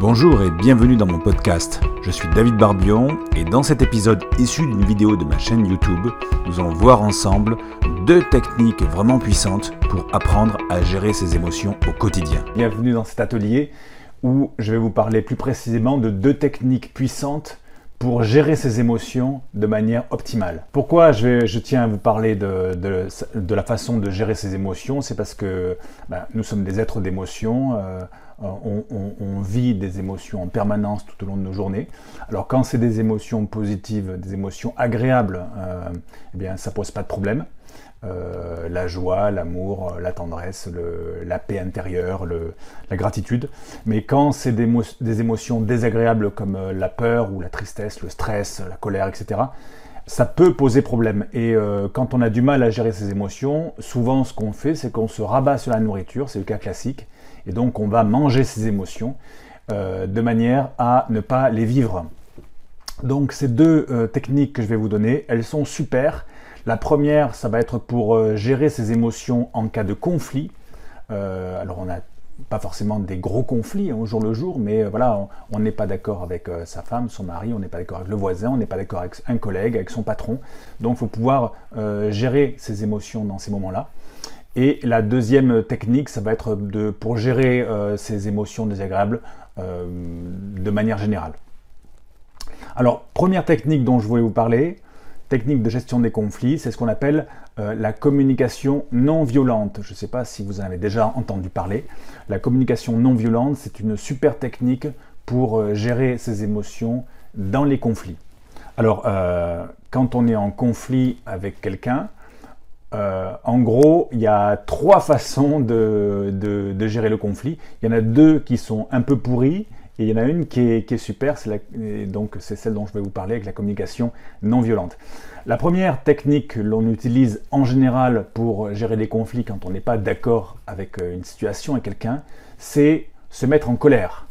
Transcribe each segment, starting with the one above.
Bonjour et bienvenue dans mon podcast. Je suis David Barbion et dans cet épisode issu d'une vidéo de ma chaîne YouTube, nous allons voir ensemble deux techniques vraiment puissantes pour apprendre à gérer ses émotions au quotidien. Bienvenue dans cet atelier où je vais vous parler plus précisément de deux techniques puissantes pour gérer ses émotions de manière optimale. Pourquoi je, tiens à vous parler de, la façon de gérer ses émotions? C'est parce que ben, nous sommes des êtres d'émotions, euh, on, vit des émotions en permanence tout au long de nos journées. Alors quand c'est des émotions positives, des émotions agréables, euh, eh bien ça pose pas de problème. Euh, la joie, l'amour, la tendresse, la paix intérieure, la gratitude. Mais quand c'est des, émotions désagréables comme euh, la peur ou la tristesse, le stress, la colère, etc., ça peut poser problème. Et euh, quand on a du mal à gérer ces émotions, souvent ce qu'on fait, c'est qu'on se rabat sur la nourriture, c'est le cas classique, et donc on va manger ces émotions de manière à ne pas les vivre. Donc ces deux techniques que je vais vous donner, elles sont super la première, ça va être pour euh, gérer ses émotions en cas de conflit. Euh, alors on n'a pas forcément des gros conflits hein, au jour le jour, mais euh, voilà, on n'est pas d'accord avec sa femme, son mari, on n'est pas d'accord avec le voisin, on n'est pas d'accord avec un collègue, avec son patron. Donc il faut pouvoir gérer ses émotions dans ces moments-là. Et la deuxième technique, ça va être de, pour gérer ces émotions désagréables de manière générale. Alors, première technique dont je voulais vous parler, technique de gestion des conflits, c'est ce qu'on appelle euh, la communication non violente. Je ne sais pas si vous en avez déjà entendu parler. La communication non violente, c'est une super technique pour euh, gérer ses émotions dans les conflits. Alors, euh, quand on est en conflit avec quelqu'un, en gros, il y a trois façons de, de, gérer le conflit. Il y en a deux qui sont un peu pourries et il y en a une qui est, super, c'est donc c'est celle dont je vais vous parler avec la communication non violente. La première technique que l'on utilise en général pour gérer des conflits quand on n'est pas d'accord avec euh, une situation et quelqu'un, c'est se mettre en colère.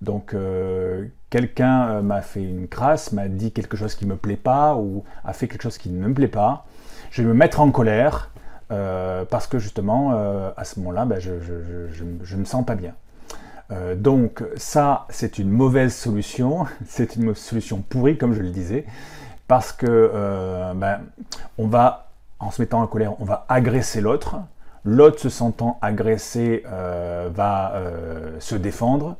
Donc euh, quelqu'un euh, m'a fait une crasse, m'a dit quelque chose qui ne me plaît pas ou a fait quelque chose qui ne me plaît pas. Je vais me mettre en colère parce que justement à ce moment-là, ben, je ne me sens pas bien. Euh, donc ça, c'est une mauvaise solution, c'est une solution pourrie, comme je le disais, parce que euh, ben, on va, en se mettant en colère, on va agresser l'autre. L'autre se sentant agressé euh, va se défendre.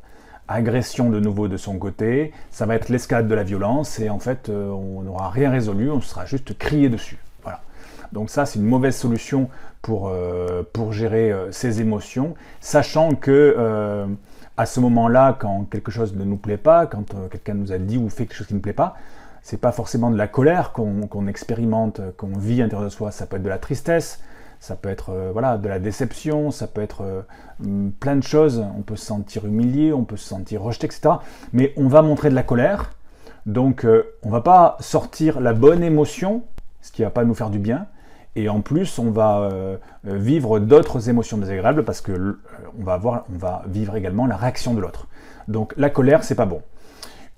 Agression de nouveau de son côté, ça va être l'escalade de la violence et en fait on n'aura rien résolu, on sera juste crié dessus. Donc ça c'est une mauvaise solution pour, pour gérer ses émotions, sachant que à ce moment-là, quand quelque chose ne nous plaît pas, quand euh, quelqu'un nous a dit ou fait quelque chose qui ne plaît pas, c'est pas forcément de la colère qu'on expérimente, qu'on vit à l'intérieur de soi, ça peut être de la tristesse, ça peut être euh, voilà, de la déception, ça peut être euh, plein de choses, on peut se sentir humilié, on peut se sentir rejeté, etc. Mais on va montrer de la colère, donc on va pas sortir la bonne émotion, ce qui va pas nous faire du bien, et en plus, on va euh, vivre d'autres émotions désagréables parce que euh, on va, avoir, on va vivre également la réaction de l'autre. Donc la colère, c'est pas bon.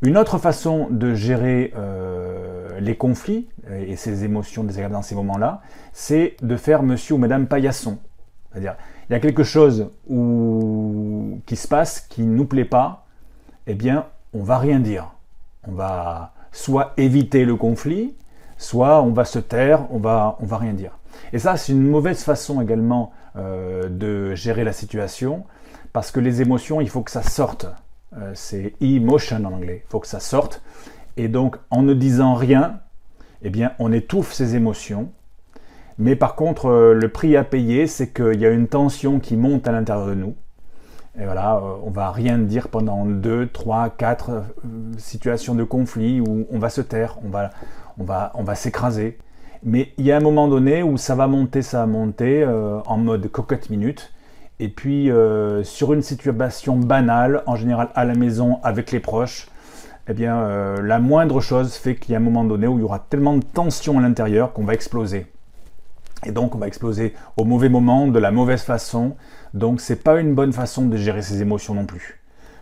Une autre façon de gérer euh, les conflits et ces émotions désagréables dans ces moments-là, c'est de faire monsieur ou madame paillasson. C'est-à-dire, il y a quelque chose qui se passe qui ne nous plaît pas, eh bien, on va rien dire. On va soit éviter le conflit, soit on va se taire, on va, on va rien dire. Et ça, c'est une mauvaise façon également euh, de gérer la situation, parce que les émotions, il faut que ça sorte. Euh, c'est emotion en anglais, il faut que ça sorte. Et donc, en ne disant rien, eh bien, on étouffe ces émotions. Mais par contre, euh, le prix à payer, c'est qu'il y a une tension qui monte à l'intérieur de nous. Et voilà, on va rien dire pendant deux, trois, quatre situations de conflit où on va se taire, on va, on va, s'écraser. Mais il y a un moment donné où ça va monter, ça va monter euh, en mode cocotte minute. Et puis euh, sur une situation banale, en général à la maison avec les proches, eh bien euh, la moindre chose fait qu'il y a un moment donné où il y aura tellement de tension à l'intérieur qu'on va exploser. Et donc on va exploser au mauvais moment, de la mauvaise façon. Donc c'est pas une bonne façon de gérer ses émotions non plus.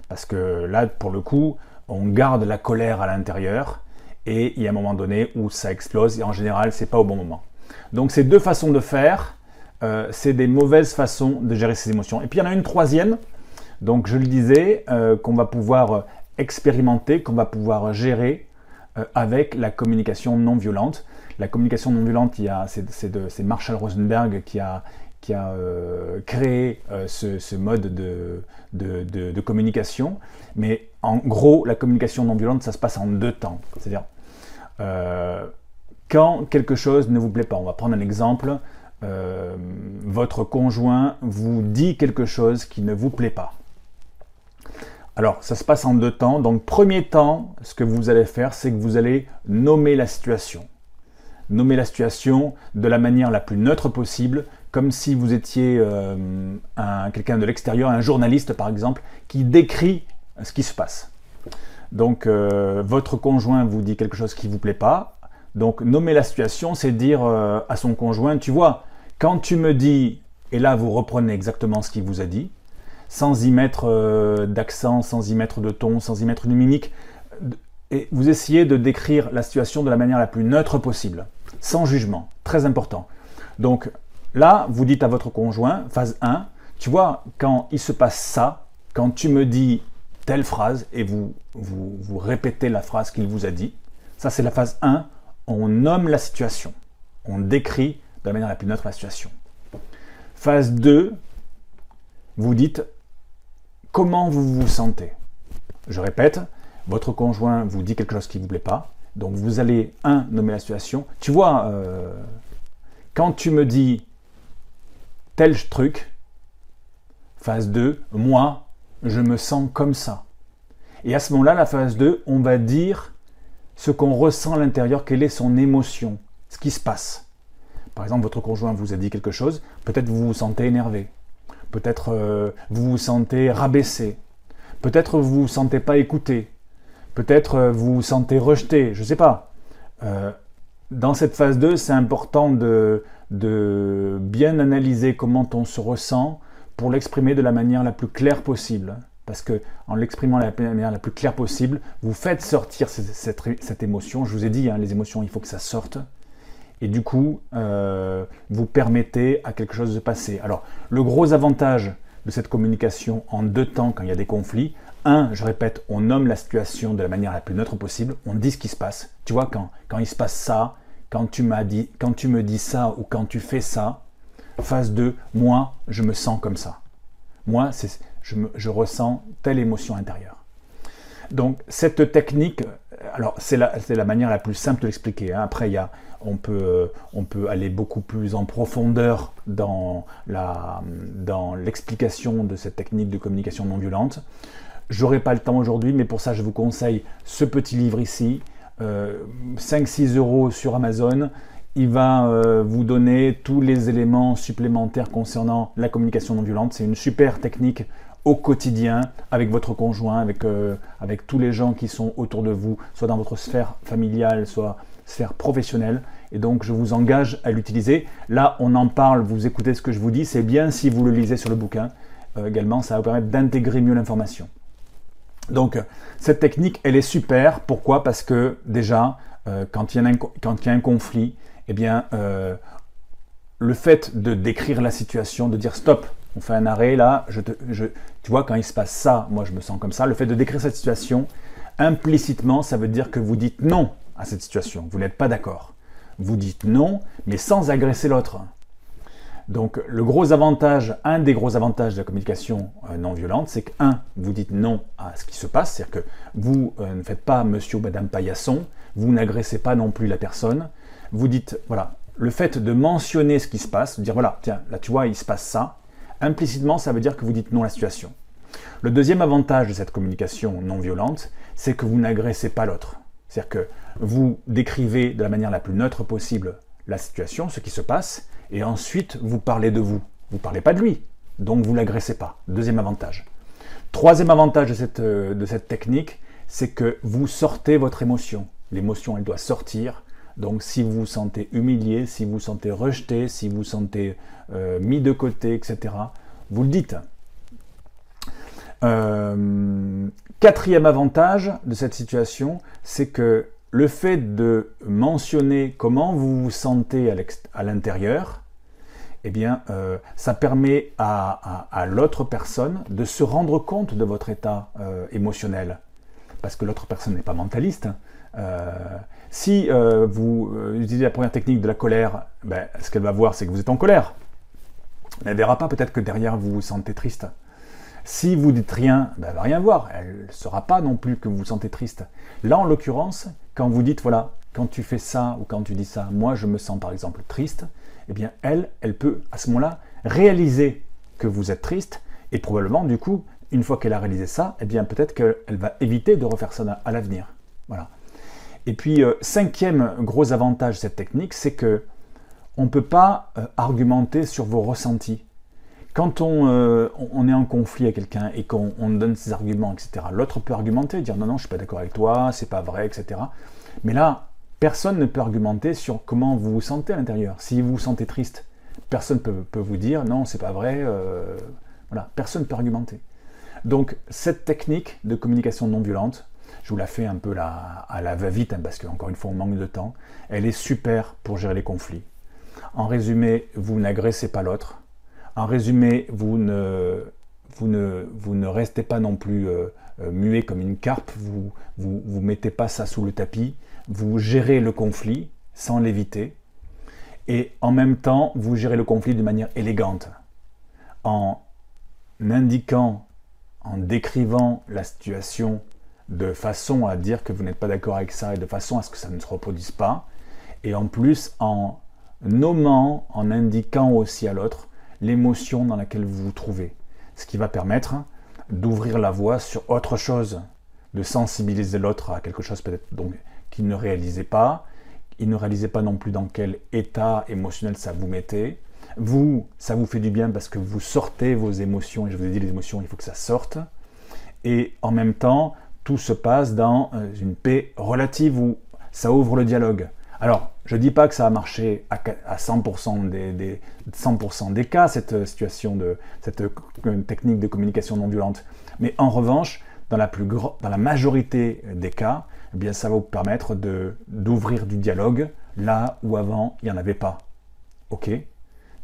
Parce que là, pour le coup, on garde la colère à l'intérieur et il y a un moment donné où ça explose et en général c'est pas au bon moment. Donc ces deux façons de faire, euh, c'est des mauvaises façons de gérer ses émotions. Et puis il y en a une troisième Donc je le disais, euh, qu'on va pouvoir expérimenter, qu'on va pouvoir gérer euh, avec la communication non violente. La communication non violente, c'est Marshall Rosenberg qui a, créé ce, mode de, de, communication. Mais en gros, la communication non violente, ça se passe en deux temps. C'est-à-dire, quand quelque chose ne vous plaît pas, on va prendre un exemple, votre conjoint vous dit quelque chose qui ne vous plaît pas. Alors, ça se passe en deux temps. Donc, premier temps, ce que vous allez faire, c'est que vous allez nommer la situation. Nommer la situation de la manière la plus neutre possible, comme si vous étiez euh, quelqu'un de l'extérieur, un journaliste par exemple, qui décrit ce qui se passe. Donc, euh, votre conjoint vous dit quelque chose qui vous plaît pas. Donc, nommer la situation, c'est dire euh, à son conjoint, tu vois, quand tu me dis, et là vous reprenez exactement ce qu'il vous a dit, sans y mettre euh, d'accent, sans y mettre de ton, sans y mettre de mimique. Et vous essayez de décrire la situation de la manière la plus neutre possible, sans jugement, très important. Donc là, vous dites à votre conjoint, phase 1, tu vois, quand il se passe ça, quand tu me dis telle phrase et vous, vous, répétez la phrase qu'il vous a dit, ça c'est la phase 1, on nomme la situation, on décrit de la manière la plus neutre la situation. Phase 2, vous dites comment vous vous sentez? Je répète, votre conjoint vous dit quelque chose qui ne vous plaît pas, donc vous allez, un, nommer la situation. Tu vois, euh, quand tu me dis tel truc, phase 2, moi, je me sens comme ça. Et à ce moment-là, la phase 2, on va dire ce qu'on ressent à l'intérieur, quelle est son émotion, ce qui se passe. Par exemple, votre conjoint vous a dit quelque chose, peut-être vous vous sentez énervé, Peut-être euh, vous vous sentez rabaissé. Peut-être vous vous sentez pas écouté. Peut-être euh, vous vous sentez rejeté. Je ne sais pas. Euh, dans cette phase 2, c'est important de, de bien analyser comment on se ressent pour l'exprimer de la manière la plus claire possible. Parce que en l'exprimant de la manière la plus claire possible, vous faites sortir cette, émotion. Je vous ai dit, hein, les émotions, il faut que ça sorte et du coup, euh, vous permettez à quelque chose de passer. Alors, le gros avantage de cette communication en deux temps quand il y a des conflits, un, je répète, on nomme la situation de la manière la plus neutre possible, on dit ce qui se passe. Tu vois, quand, quand il se passe ça, quand tu, m'as dit, quand tu me dis ça ou quand tu fais ça, phase 2, moi, je me sens comme ça. Moi, je, ressens telle émotion intérieure. Donc cette technique, alors c'est la, manière la plus simple de l'expliquer. Hein. Après, euh, on peut aller beaucoup plus en profondeur dans, l'explication de cette technique de communication non violente. J'aurai pas le temps aujourd'hui, mais pour ça, je vous conseille ce petit livre ici, 5-6 euh, euros sur Amazon. Il va euh, vous donner tous les éléments supplémentaires concernant la communication non violente. C'est une super technique au quotidien avec votre conjoint, avec, avec tous les gens qui sont autour de vous, soit dans votre sphère familiale, soit sphère professionnelle. Et donc, je vous engage à l'utiliser. Là, on en parle, vous écoutez ce que je vous dis. C'est bien si vous le lisez sur le bouquin. Euh, également, ça va vous permettre d'intégrer mieux l'information. Donc, cette technique, elle est super. Pourquoi? Parce que déjà, euh, quand, il quand, il y a un, conflit, eh bien, euh, le fait de décrire la situation, de dire stop, on fait un arrêt là, tu vois, quand il se passe ça, moi je me sens comme ça. Le fait de décrire cette situation, implicitement, ça veut dire que vous dites non à cette situation. Vous n'êtes pas d'accord. Vous dites non, mais sans agresser l'autre. Donc le gros avantage, un des gros avantages de la communication euh, non violente, c'est que, un, vous dites non à ce qui se passe, c'est-à-dire que vous euh, ne faites pas monsieur ou madame paillasson, vous n'agressez pas non plus la personne, vous dites, voilà, le fait de mentionner ce qui se passe, de dire, voilà, tiens, là tu vois, il se passe ça, implicitement, ça veut dire que vous dites non à la situation. Le deuxième avantage de cette communication non violente, c'est que vous n'agressez pas l'autre. C'est-à-dire que vous décrivez de la manière la plus neutre possible la situation, ce qui se passe, et ensuite vous parlez de vous. Vous ne parlez pas de lui, donc vous ne l'agressez pas. Deuxième avantage. Troisième avantage de cette, euh, de cette technique, c'est que vous sortez votre émotion. L'émotion, elle doit sortir. Donc si vous vous sentez humilié, si vous vous sentez rejeté, si vous vous sentez euh, mis de côté, etc., vous le dites. Euh, quatrième avantage de cette situation, c'est que le fait de mentionner comment vous vous sentez à l'intérieur, eh bien, euh, ça permet à, l'autre personne de se rendre compte de votre état émotionnel. Parce que l'autre personne n'est pas mentaliste. Euh, si vous utilisez la première technique de la colère, ben, ce qu'elle va voir, c'est que vous êtes en colère. Elle ne verra pas peut-être que derrière vous vous sentez triste. Si vous dites rien, ben, elle va rien voir. Elle ne saura pas non plus que vous vous sentez triste. Là, en l'occurrence, quand vous dites, voilà, quand tu fais ça ou quand tu dis ça, moi je me sens par exemple triste, eh bien elle, elle peut à ce moment-là réaliser que vous êtes triste et probablement du coup, une fois qu'elle a réalisé ça, eh bien peut-être qu'elle va éviter de refaire ça à l'avenir. Voilà. Et puis euh, cinquième gros avantage de cette technique, c'est que on ne peut pas euh, argumenter sur vos ressentis. Quand on, euh, on est en conflit avec quelqu'un et qu'on donne ses arguments, etc., l'autre peut argumenter, dire non, non, je ne suis pas d'accord avec toi, c'est pas vrai, etc. Mais là, Personne ne peut argumenter sur comment vous vous sentez à l'intérieur. Si vous vous sentez triste, personne ne peut, vous dire non, c'est pas vrai. Voilà, personne ne peut argumenter. Donc cette technique de communication non violente, je vous la fais un peu à la va-vite, hein, parce qu'encore une fois on manque de temps, elle est super pour gérer les conflits. En résumé, vous n'agressez pas l'autre. En résumé, vous ne, restez pas non plus euh, euh, muet comme une carpe, vous ne mettez pas ça sous le tapis, vous gérez le conflit sans l'éviter, et en même temps, vous gérez le conflit de manière élégante, en indiquant, en décrivant la situation de façon à dire que vous n'êtes pas d'accord avec ça et de façon à ce que ça ne se reproduise pas, et en plus en nommant, en indiquant aussi à l'autre l'émotion dans laquelle vous vous trouvez, ce qui va permettre d'ouvrir la voie sur autre chose, de sensibiliser l'autre à quelque chose peut-être qu'il ne réalisait pas. Il ne réalisait pas non plus dans quel état émotionnel ça vous mettait. Vous, ça vous fait du bien parce que vous sortez vos émotions, et je vous ai dit les émotions, il faut que ça sorte. Et en même temps, tout se passe dans euh, une paix relative où ça ouvre le dialogue. Alors, je ne dis pas que ça a marché à 100% des, 100% des cas, cette cette euh, technique de communication non violente. Mais en revanche, dans la, plus dans majorité des cas, eh bien, ça va vous permettre d'ouvrir du dialogue là où avant il n'y en avait pas. Ok?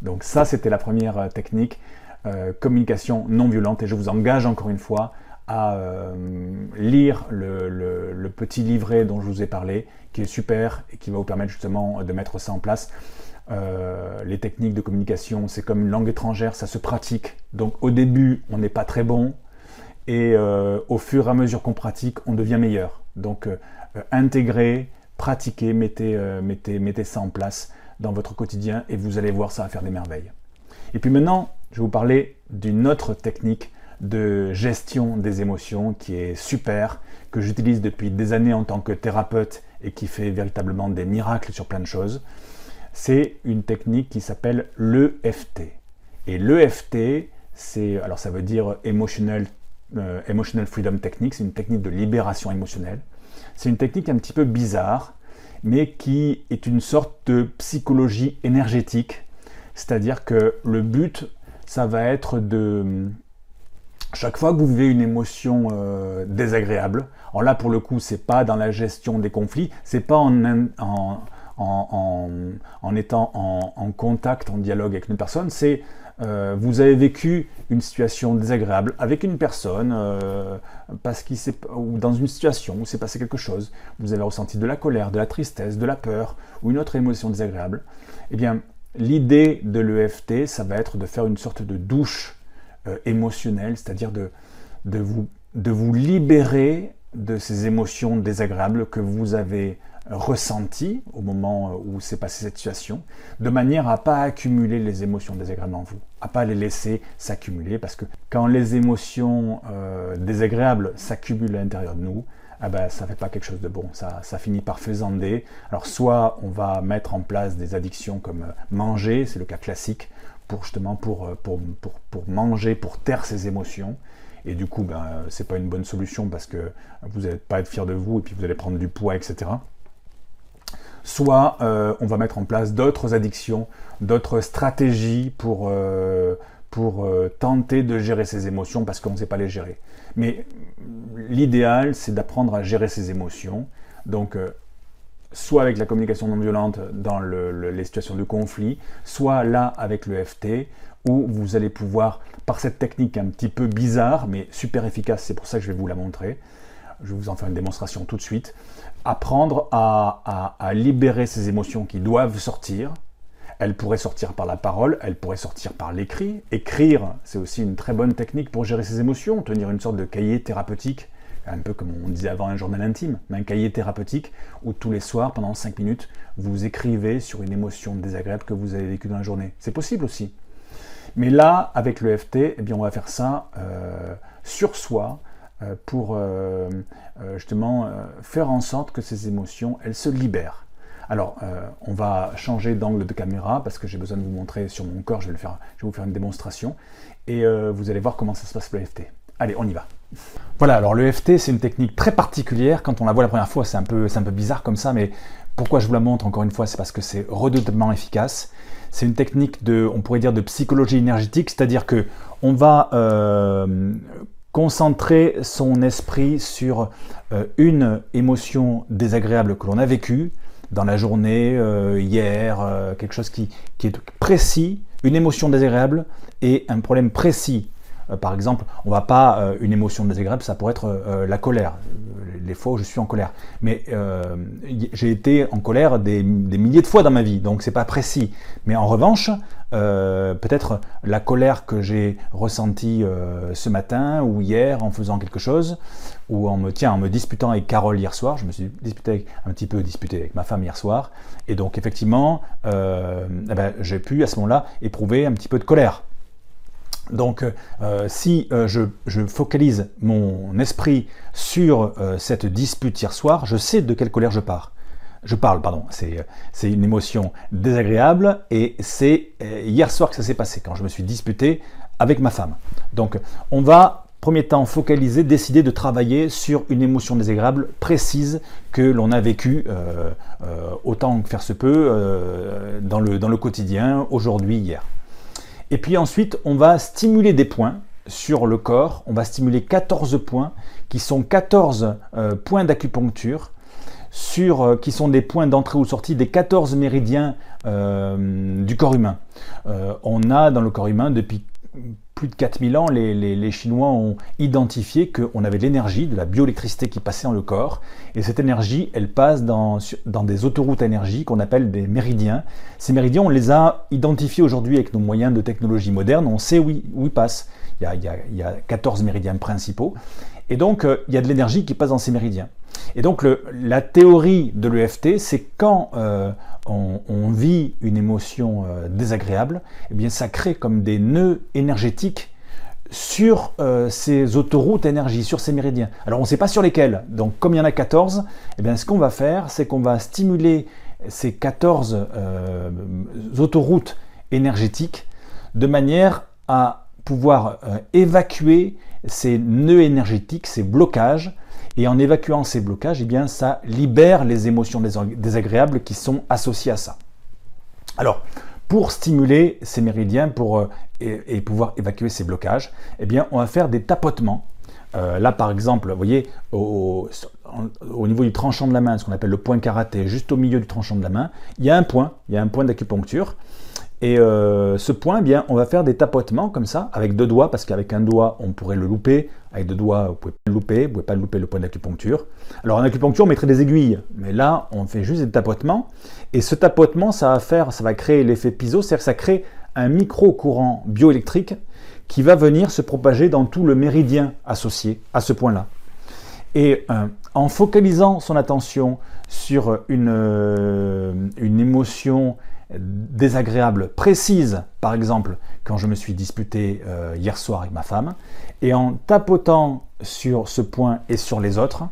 Donc ça, c'était la première euh, technique, euh, communication non violente. Et je vous engage encore une fois à euh, lire le, petit livret dont je vous ai parlé, qui est super et qui va vous permettre justement de mettre ça en place. les techniques de communication, c'est comme une langue étrangère, ça se pratique. Donc au début, on n'est pas très bon, et au fur et à mesure qu'on pratique, on devient meilleur. Donc euh, euh, intégrez, pratiquez, mettez, euh, mettez, mettez ça en place dans votre quotidien et vous allez voir, ça va faire des merveilles. Et puis maintenant, je vais vous parler d'une autre technique de gestion des émotions qui est super, que j'utilise depuis des années en tant que thérapeute et qui fait véritablement des miracles sur plein de choses. C'est une technique qui s'appelle l'EFT. Et l'EFT, c'est alors ça veut dire Emotional euh, Emotional Freedom Technique, c'est une technique de libération émotionnelle. C'est une technique un petit peu bizarre, mais qui est une sorte de psychologie énergétique. C'est-à-dire que le but, ça va être de... Chaque fois que vous vivez une émotion euh, désagréable, alors là pour le coup, c'est pas dans la gestion des conflits, c'est pas en, en, en, en étant en, contact, en dialogue avec une personne, c'est euh, vous avez vécu une situation désagréable avec une personne, euh, parce qu'il ou dans une situation où s'est passé quelque chose, vous avez ressenti de la colère, de la tristesse, de la peur, ou une autre émotion désagréable, eh bien, l'idée de l'EFT, ça va être de faire une sorte de douche euh, émotionnelle, c'est-à-dire de, de, vous, de vous libérer de ces émotions désagréables que vous avez ressenti au moment où s'est passée cette situation, de manière à pas accumuler les émotions désagréables en vous, à pas les laisser s'accumuler, parce que quand les émotions euh, désagréables s'accumulent à l'intérieur de nous, ah ben, ça fait pas quelque chose de bon, ça, ça finit par faisander. Alors soit on va mettre en place des addictions comme euh, manger, c'est le cas classique, pour justement pour, euh, pour, pour, pour manger, pour taire ses émotions, et du coup, ben, c'est pas une bonne solution parce que vous n'allez pas être fier de vous et puis vous allez prendre du poids, etc soit euh, on va mettre en place d'autres addictions, d'autres stratégies pour, euh, pour euh, tenter de gérer ses émotions parce qu'on ne sait pas les gérer. Mais l'idéal, c'est d'apprendre à gérer ses émotions. Donc, soit avec la communication non violente dans les situations de conflit, soit là avec le FT, où vous allez pouvoir, par cette technique un petit peu bizarre, mais super efficace, c'est pour ça que je vais vous la montrer, je vais vous en faire une démonstration tout de suite, apprendre à, libérer ces émotions qui doivent sortir, elle pourrait sortir par la parole, elle pourrait sortir par l'écrit. Écrire, c'est aussi une très bonne technique pour gérer ses émotions, tenir une sorte de cahier thérapeutique, un peu comme on disait avant un journal intime, un cahier thérapeutique où tous les soirs, pendant 5 minutes, vous écrivez sur une émotion désagréable que vous avez vécue dans la journée. C'est possible aussi. Mais là, avec le FT, eh on va faire ça euh, sur soi euh, pour euh, justement faire en sorte que ces émotions, elles se libèrent. Alors, on va changer d'angle de caméra parce que j'ai besoin de vous montrer sur mon corps, je vais, vous faire une démonstration et vous allez voir comment ça se passe le FT. Allez, on y va. Voilà, alors le FT, c'est une technique très particulière. Quand on la voit la première fois, c'est un, peu, un peu bizarre comme ça, mais pourquoi je vous la montre encore une fois, c'est parce que c'est redoutablement efficace. C'est une technique de, on pourrait dire, de psychologie énergétique, c'est-à-dire que on va euh, concentrer son esprit sur une émotion désagréable que l'on a vécue, dans la journée, euh, hier, euh, quelque chose qui, est précis, une émotion désagréable et un problème précis. Euh, par exemple, on va pas une émotion désagréable, ça pourrait être la colère. Les fois où je suis en colère, mais j'ai été en colère des, milliers de fois dans ma vie, donc c'est pas précis. Mais en revanche, euh, peut-être la colère que j'ai ressentie euh, ce matin ou hier en faisant quelque chose, ou en me, tiens, en me disputant avec Carole hier soir, je me suis disputé un petit peu disputé avec ma femme hier soir, et donc effectivement, euh, eh ben, j'ai pu à ce moment-là éprouver un petit peu de colère. Donc si je, je, focalise mon esprit sur cette dispute hier soir, je sais de quelle colère je pars je parle, pardon, c'est une émotion désagréable et c'est euh, hier soir que ça s'est passé, quand je me suis disputé avec ma femme. Donc on va, premier temps, focaliser, décider de travailler sur une émotion désagréable précise que l'on a vécue euh, euh, autant que faire se peut dans le quotidien, aujourd'hui, hier. Et puis ensuite, on va stimuler des points sur le corps, on va stimuler 14 points qui sont 14 points d'acupuncture sur, euh, qui sont des points d'entrée ou sortie des 14 méridiens euh, du corps humain. Euh, on a dans le corps humain depuis plus de 4000 ans, les, Chinois ont identifié qu'on avait de l'énergie, de la bioélectricité qui passait dans le corps, et cette énergie, elle passe dans, dans des autoroutes à énergie qu'on appelle des méridiens. Ces méridiens, on les a identifiés aujourd'hui avec nos moyens de technologie moderne, on sait où, où ils passent. Il y, a, il y a 14 méridiens principaux, et donc il y a de l'énergie qui passe dans ces méridiens. Et donc la théorie de l'EFT, c'est quand euh, on, vit une émotion euh, désagréable, eh bien ça crée comme des nœuds énergétiques sur euh, ces autoroutes énergie, sur ces méridiens. Alors on ne sait pas sur lesquels. Donc comme il y en a 14, eh bien ce qu'on va faire, c'est qu'on va stimuler ces 14 autoroutes énergétiques de manière à pouvoir évacuer ces nœuds énergétiques, ces blocages, et en évacuant ces blocages, eh bien, ça libère les émotions désagréables qui sont associées à ça. Alors, pour stimuler ces méridiens pour, euh, et, pouvoir évacuer ces blocages, eh bien, on va faire des tapotements. Euh, là, par exemple, vous voyez, au, au, niveau du tranchant de la main, ce qu'on appelle le point karaté, juste au milieu du tranchant de la main, il y a un point, il y a un point d'acupuncture. Et euh, ce point, eh bien, on va faire des tapotements comme ça, avec deux doigts, parce qu'avec un doigt, on pourrait le louper. Avec deux doigts, vous pouvez pas le louper, vous pouvez pas louper le point d'acupuncture. Alors en acupuncture, on mettrait des aiguilles, mais là, on fait juste des tapotements. Et ce tapotement, ça va faire, ça va créer l'effet piezo, c'est-à-dire que ça crée un micro-courant bioélectrique qui va venir se propager dans tout le méridien associé à ce point-là. Et euh, en focalisant son attention sur une, euh, une émotion désagréable précise, par exemple quand je me suis disputé euh, hier soir avec ma femme, et en tapotant sur ce point et sur les autres,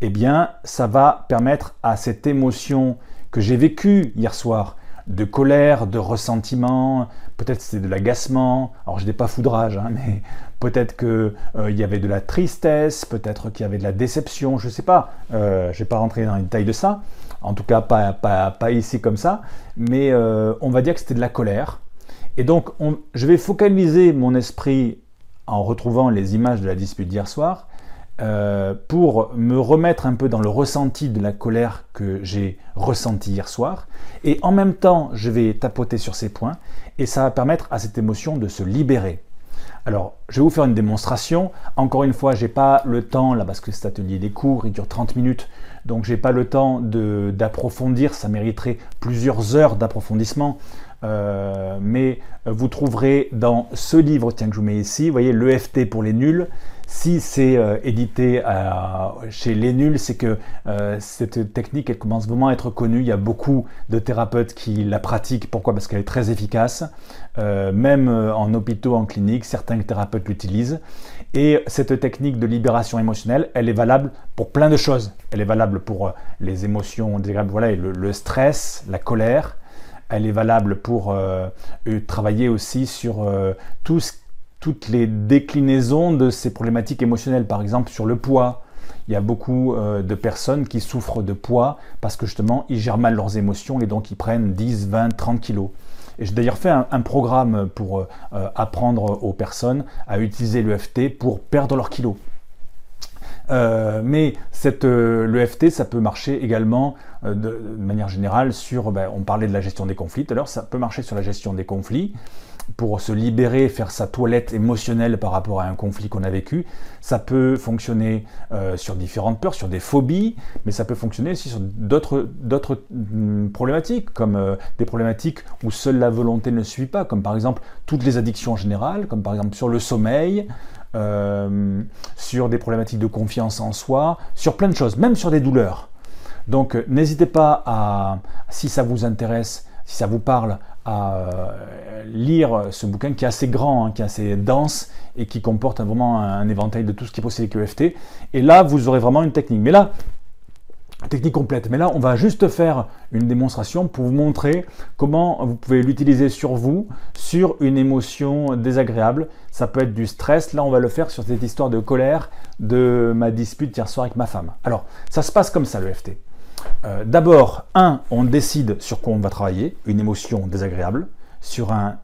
eh bien ça va permettre à cette émotion que j'ai vécue hier soir, de colère, de ressentiment, peut-être c'était de l'agacement, alors je n'ai pas foudrage, hein, mais peut-être qu'il euh, y avait de la tristesse, peut-être qu'il y avait de la déception, je ne sais pas, euh, je ne vais pas rentrer dans les détails de ça, en tout cas pas, ici comme ça, mais euh, on va dire que c'était de la colère. Et donc je vais focaliser mon esprit en retrouvant les images de la dispute d'hier soir euh, pour me remettre un peu dans le ressenti de la colère que j'ai ressenti hier soir. Et en même temps, je vais tapoter sur ces points et ça va permettre à cette émotion de se libérer. Alors, je vais vous faire une démonstration. Encore une fois, j'ai pas le temps, là, parce que cet atelier des cours, il dure 30 minutes, donc j'ai pas le temps d'approfondir. Ça mériterait plusieurs heures d'approfondissement. Euh, mais vous trouverez dans ce livre, tiens que je vous mets ici, vous voyez l'EFT pour les nuls, si c'est euh, édité chez Les Nuls, c'est que euh, cette technique, elle commence vraiment à être connue. Il y a beaucoup de thérapeutes qui la pratiquent. Pourquoi? Parce qu'elle est très efficace. Euh, même en hôpitaux, en clinique, certains thérapeutes l'utilisent. Et cette technique de libération émotionnelle, elle est valable pour plein de choses. Elle est valable pour les émotions désagréables, voilà, le, stress, la colère. Elle est valable pour travailler aussi sur ce toutes les déclinaisons de ces problématiques émotionnelles. Par exemple, sur le poids, il y a beaucoup euh, de personnes qui souffrent de poids parce que justement, ils gèrent mal leurs émotions et donc ils prennent 10, 20, 30 kilos. Et j'ai d'ailleurs fait un, programme pour euh, apprendre aux personnes à utiliser l'EFT pour perdre leurs kilos. Euh, mais l'EFT, ça peut marcher également de, manière générale sur, ben, on parlait de la gestion des conflits, alors ça peut marcher sur la gestion des conflits pour se libérer, faire sa toilette émotionnelle par rapport à un conflit qu'on a vécu. Ça peut fonctionner euh, sur différentes peurs, sur des phobies, mais ça peut fonctionner aussi sur d'autres, mm, problématiques, comme euh, des problématiques où seule la volonté ne suit pas, comme par exemple toutes les addictions en général, comme par exemple sur le sommeil, euh, sur des problématiques de confiance en soi, sur plein de choses, même sur des douleurs. Donc n'hésitez pas à, si ça vous intéresse, si ça vous parle, à euh, lire ce bouquin qui est assez grand, hein, qui est assez dense et qui comporte vraiment un, éventail de tout ce qui est possible avec EFT. Et là, vous aurez vraiment une technique. Mais là, technique complète. Mais là, on va juste faire une démonstration pour vous montrer comment vous pouvez l'utiliser sur vous, sur une émotion désagréable. Ça peut être du stress. Là, on va le faire sur cette histoire de colère de ma dispute hier soir avec ma femme. Alors, ça se passe comme ça, l'EFT. Euh, d'abord, un, on décide sur quoi on va travailler, une émotion désagréable, sur un,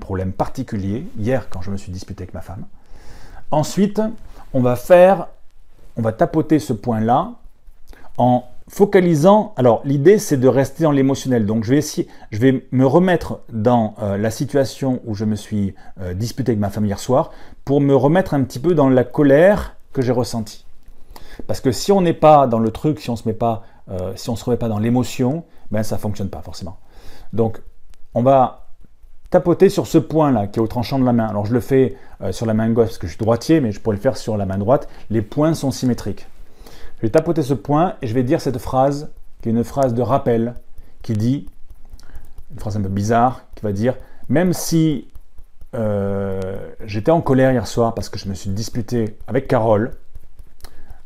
problème particulier, hier quand je me suis disputé avec ma femme. Ensuite, on va faire, on va tapoter ce point-là en focalisant. Alors, l'idée, c'est de rester dans l'émotionnel. Donc, je vais essayer, je vais me remettre dans euh, la situation où je me suis euh, disputé avec ma femme hier soir pour me remettre un petit peu dans la colère que j'ai ressentie. Parce que si on n'est pas dans le truc, si on se met pas euh, si on ne se remet pas dans l'émotion, ben ça ne fonctionne pas forcément. Donc on va tapoter sur ce point-là qui est au tranchant de la main. Alors je le fais euh, sur la main gauche parce que je suis droitier, mais je pourrais le faire sur la main droite. Les points sont symétriques. Je vais tapoter ce point et je vais dire cette phrase, qui est une phrase de rappel, qui dit, une phrase un peu bizarre, qui va dire, même si euh, j'étais en colère hier soir parce que je me suis disputé avec Carole,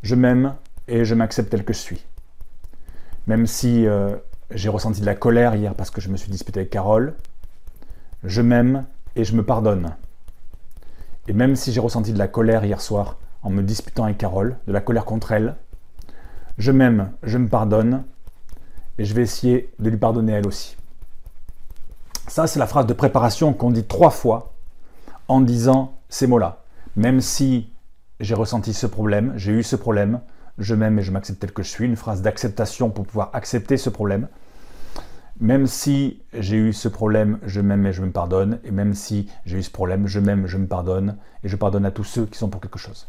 je m'aime et je m'accepte tel que je suis. Même si euh, j'ai ressenti de la colère hier parce que je me suis disputé avec Carole, je m'aime et je me pardonne. Et même si j'ai ressenti de la colère hier soir en me disputant avec Carole, de la colère contre elle, je m'aime, je me pardonne et je vais essayer de lui pardonner elle aussi. Ça, c'est la phrase de préparation qu'on dit trois fois en disant ces mots-là. Même si j'ai ressenti ce problème, j'ai eu ce problème, je m'aime et je m'accepte tel que je suis, une phrase d'acceptation pour pouvoir accepter ce problème. Même si j'ai eu ce problème, je m'aime et je me pardonne. Et même si j'ai eu ce problème, je m'aime, je me pardonne. Et je pardonne à tous ceux qui sont pour quelque chose.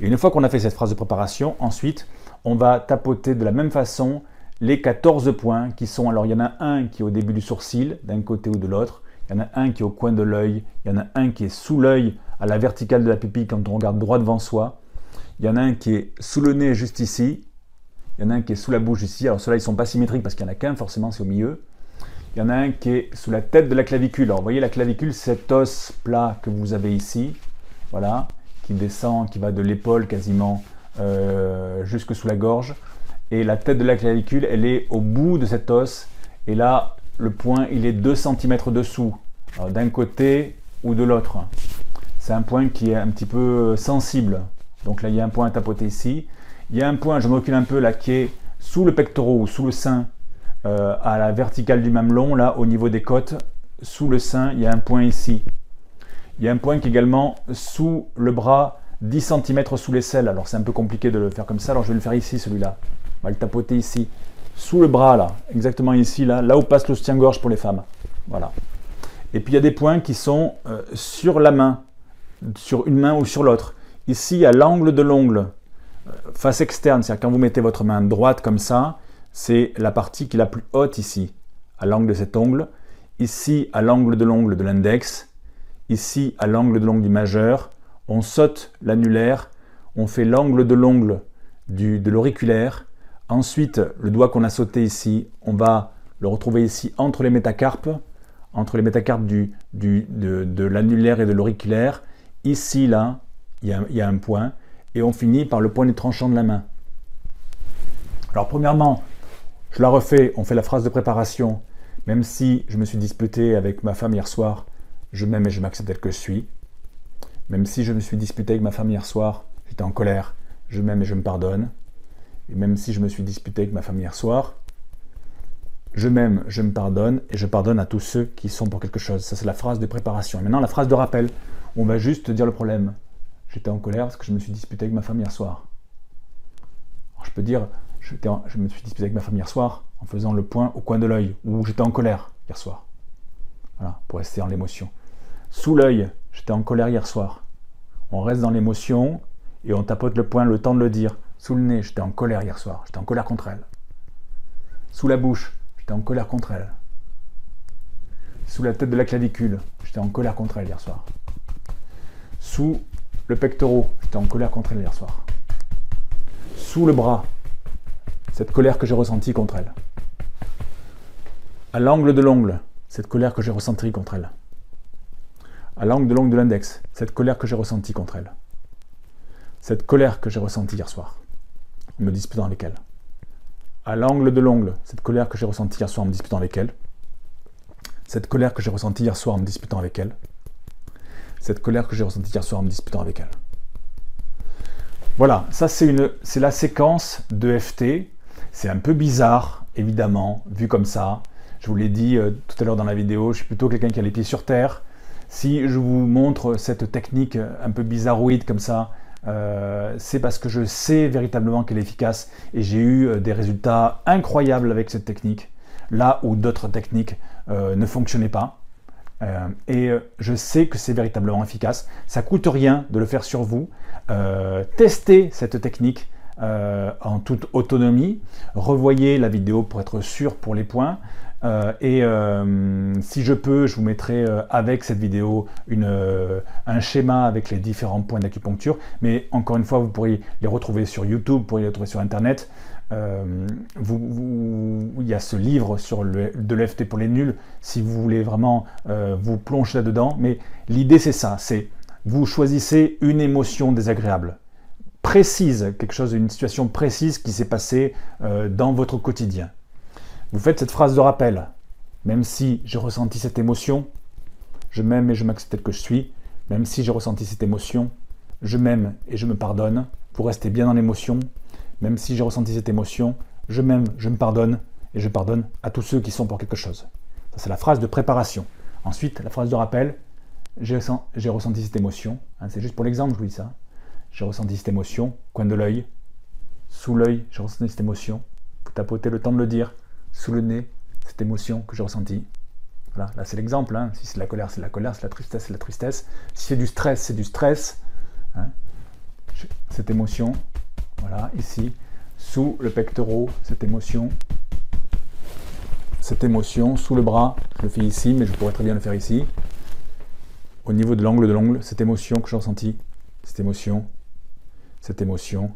Et une fois qu'on a fait cette phrase de préparation, ensuite, on va tapoter de la même façon les 14 points qui sont, alors il y en a un qui est au début du sourcil, d'un côté ou de l'autre. Il y en a un qui est au coin de l'œil. Il y en a un qui est sous l'œil, à la verticale de la pupille quand on regarde droit devant soi. Il y en a un qui est sous le nez juste ici. Il y en a un qui est sous la bouche ici. Alors ceux-là, ils sont pas symétriques parce qu'il n'y en a qu'un, forcément, c'est au milieu. Il y en a un qui est sous la tête de la clavicule. Alors vous voyez la clavicule, cet os plat que vous avez ici, voilà, qui descend, qui va de l'épaule quasiment euh, jusque sous la gorge. Et la tête de la clavicule, elle est au bout de cet os. Et là, le point, il est 2 cm dessous, d'un côté ou de l'autre. C'est un point qui est un petit peu sensible. Donc là, il y a un point à tapoter ici. Il y a un point, je me recule un peu là, qui est sous le pectoral ou sous le sein, euh, à la verticale du mamelon, là, au niveau des côtes. Sous le sein, il y a un point ici. Il y a un point qui est également sous le bras 10 cm sous l'aisselle. Alors c'est un peu compliqué de le faire comme ça, alors je vais le faire ici celui-là. On va le tapoter ici, sous le bras là, exactement ici, là, là où passe le soutien-gorge pour les femmes. Voilà. Et puis il y a des points qui sont euh, sur la main, sur une main ou sur l'autre. Ici, à l'angle de l'ongle, euh, face externe, c'est-à-dire quand vous mettez votre main droite comme ça, c'est la partie qui est la plus haute ici, à l'angle de cet ongle. Ici, à l'angle de l'ongle de l'index. Ici, à l'angle de l'ongle du majeur. On saute l'annulaire. On fait l'angle de l'ongle de l'auriculaire. Ensuite, le doigt qu'on a sauté ici, on va le retrouver ici entre les métacarpes, entre les métacarpes du, de, l'annulaire et de l'auriculaire. Ici, là, il y, a, un point. Et on finit par le point du tranchant de la main. Alors, premièrement, je la refais, on fait la phrase de préparation. Même si je me suis disputé avec ma femme hier soir, je m'aime et je m'accepte tel que je suis. Même si je me suis disputé avec ma femme hier soir, j'étais en colère, je m'aime et je me pardonne. Et même si je me suis disputé avec ma femme hier soir, je m'aime, je me pardonne et je pardonne à tous ceux qui sont pour quelque chose. Ça, c'est la phrase de préparation. Et maintenant, la phrase de rappel. On va juste dire le problème. J'étais en colère parce que je me suis disputé avec ma femme hier soir. je peux dire, je, me suis disputé avec ma femme hier soir en faisant le point au coin de l'œil, où j'étais en colère hier soir. Voilà, pour rester dans l'émotion. Sous l'œil, j'étais en colère hier soir. On reste dans l'émotion et on tapote le point le temps de le dire. Sous le nez, j'étais en colère hier soir. J'étais en colère contre elle. Sous la bouche, j'étais en colère contre elle. Sous la tête de la clavicule, j'étais en colère contre elle hier soir. Sous le pectoral, j'étais en colère contre elle hier soir. Sous le bras, cette colère que j'ai ressentie contre elle. À l'angle de l'ongle, cette colère que j'ai ressentie contre elle. À l'angle de l'ongle de l'index, cette colère que j'ai ressentie contre elle. Cette colère que j'ai ressentie hier soir en me disputant avec elle. À l'angle de l'ongle, cette colère que j'ai ressentie hier soir en me disputant avec elle. Cette colère que j'ai ressentie hier soir en me disputant avec elle. Cette colère que j'ai ressentie hier soir en me disputant avec elle. Voilà, ça c'est la séquence de FT. C'est un peu bizarre, évidemment, vu comme ça. Je vous l'ai dit euh, tout à l'heure dans la vidéo, je suis plutôt quelqu'un qui a les pieds sur terre. Si je vous montre cette technique un peu bizarroïde comme ça, euh, c'est parce que je sais véritablement qu'elle est efficace et j'ai eu euh, des résultats incroyables avec cette technique, là où d'autres techniques ne fonctionnaient pas. Et je sais que c'est véritablement efficace. Ça coûte rien de le faire sur vous. testez cette technique en toute autonomie. Revoyez la vidéo pour être sûr pour les points. Euh, et euh, si je peux, je vous mettrai euh, avec cette vidéo un schéma avec les différents points d'acupuncture. Mais encore une fois, vous pourriez les retrouver sur YouTube, vous pourriez les retrouver sur Internet. Vous, il y a ce livre sur le, de l'EFT pour les nuls, si vous voulez vraiment vous plonger là-dedans. Mais l'idée, c'est ça, c'est vous choisissez une émotion désagréable précise, quelque chose, une situation précise qui s'est passée dans votre quotidien. Vous faites cette phrase de rappel. Même si j'ai ressenti cette émotion, je m'aime et je m'accepte tel que je suis. Même si j'ai ressenti cette émotion, je m'aime et je me pardonne. Vous restez bien dans l'émotion. Même si j'ai ressenti cette émotion, je m'aime, je me pardonne et je pardonne à tous ceux qui sont pour quelque chose. Ça, c'est la phrase de préparation. Ensuite, la phrase de rappel, j'ai ressenti cette émotion. Hein, c'est juste pour l'exemple, je vous dis ça. J'ai ressenti cette émotion, coin de l'œil, sous l'œil, j'ai ressenti cette émotion. Vous tapotez le temps de le dire sous le nez cette émotion que j'ai ressentie. Voilà, là c'est l'exemple. Hein. Si c'est la colère, c'est la colère. Si c'est la tristesse, c'est la tristesse. Si c'est du stress, c'est du stress. Hein. Cette émotion, voilà, ici, sous le pectoral, cette émotion. Cette émotion, sous le bras, je le fais ici, mais je pourrais très bien le faire ici. Au niveau de l'angle de l'ongle, cette émotion que j'ai ressentie, cette émotion, cette émotion,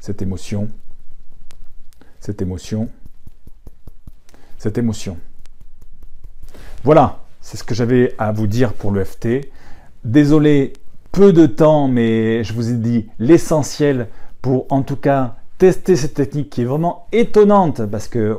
cette émotion, cette émotion, cette émotion. Voilà, c'est ce que j'avais à vous dire pour le FT. Désolé, peu de temps, mais je vous ai dit l'essentiel pour en tout cas tester cette technique qui est vraiment étonnante parce que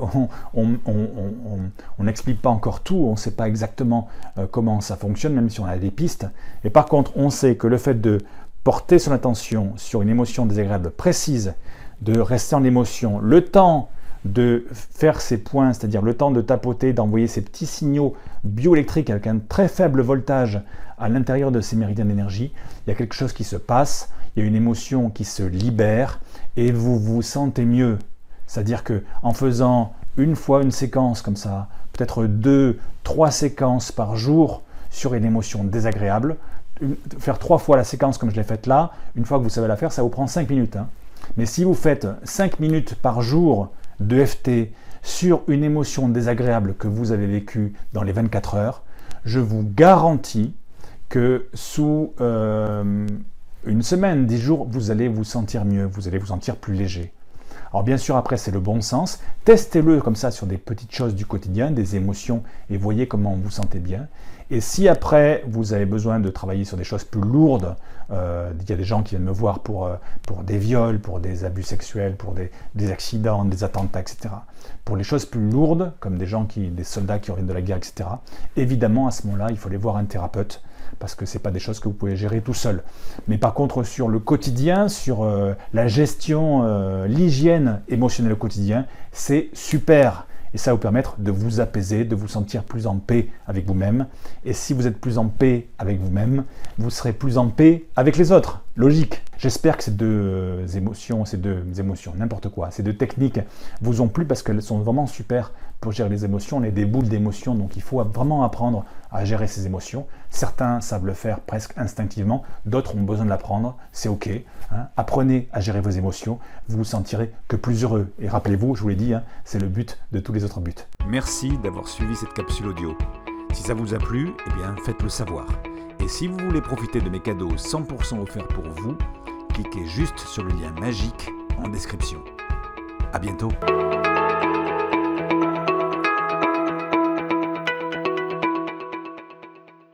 on n'explique pas encore tout, on ne sait pas exactement euh, comment ça fonctionne, même si on a des pistes. Et par contre, on sait que le fait de porter son attention sur une émotion désagréable précise de rester en émotion le temps de faire ces points, c'est-à-dire le temps de tapoter, d'envoyer ces petits signaux bioélectriques avec un très faible voltage à l'intérieur de ces méridiens d'énergie, il y a quelque chose qui se passe, il y a une émotion qui se libère et vous vous sentez mieux. C'est-à-dire que en faisant une fois une séquence comme ça, peut-être deux, trois séquences par jour sur une émotion désagréable, faire trois fois la séquence comme je l'ai faite là, une fois que vous savez la faire, ça vous prend cinq minutes. Hein. Mais si vous faites cinq minutes par jour de FT sur une émotion désagréable que vous avez vécue dans les 24 heures, je vous garantis que sous euh, une semaine, dix jours, vous allez vous sentir mieux, vous allez vous sentir plus léger. Alors bien sûr, après, c'est le bon sens. Testez-le comme ça sur des petites choses du quotidien, des émotions, et voyez comment vous vous sentez bien. Et si après, vous avez besoin de travailler sur des choses plus lourdes, euh, il y a des gens qui viennent me voir pour, euh, pour des viols, pour des abus sexuels, pour des, des, accidents, des attentats, etc. Pour les choses plus lourdes, comme des gens qui, des soldats qui reviennent de la guerre, etc. Évidemment, à ce moment-là, il faut aller voir un thérapeute parce que ce n'est pas des choses que vous pouvez gérer tout seul. Mais par contre, sur le quotidien, sur euh, la gestion, l'hygiène émotionnelle au quotidien, c'est super. Et ça va vous permettre de vous apaiser, de vous sentir plus en paix avec vous-même. Et si vous êtes plus en paix avec vous-même, vous serez plus en paix avec les autres. Logique. J'espère que ces deux émotions, ces deux émotions, n'importe quoi, ces deux techniques vous ont plu parce qu'elles sont vraiment super gérer les émotions. On est des boules d'émotions, donc il faut vraiment apprendre à gérer ses émotions. Certains savent le faire presque instinctivement, d'autres ont besoin de l'apprendre, c'est ok. Hein. Apprenez à gérer vos émotions, vous vous sentirez que plus heureux. Et rappelez-vous, je vous l'ai dit, hein, c'est le but de tous les autres buts. Merci d'avoir suivi cette capsule audio. Si ça vous a plu, eh bien faites-le savoir. Et si vous voulez profiter de mes cadeaux 100% offerts pour vous, cliquez juste sur le lien magique en description. A bientôt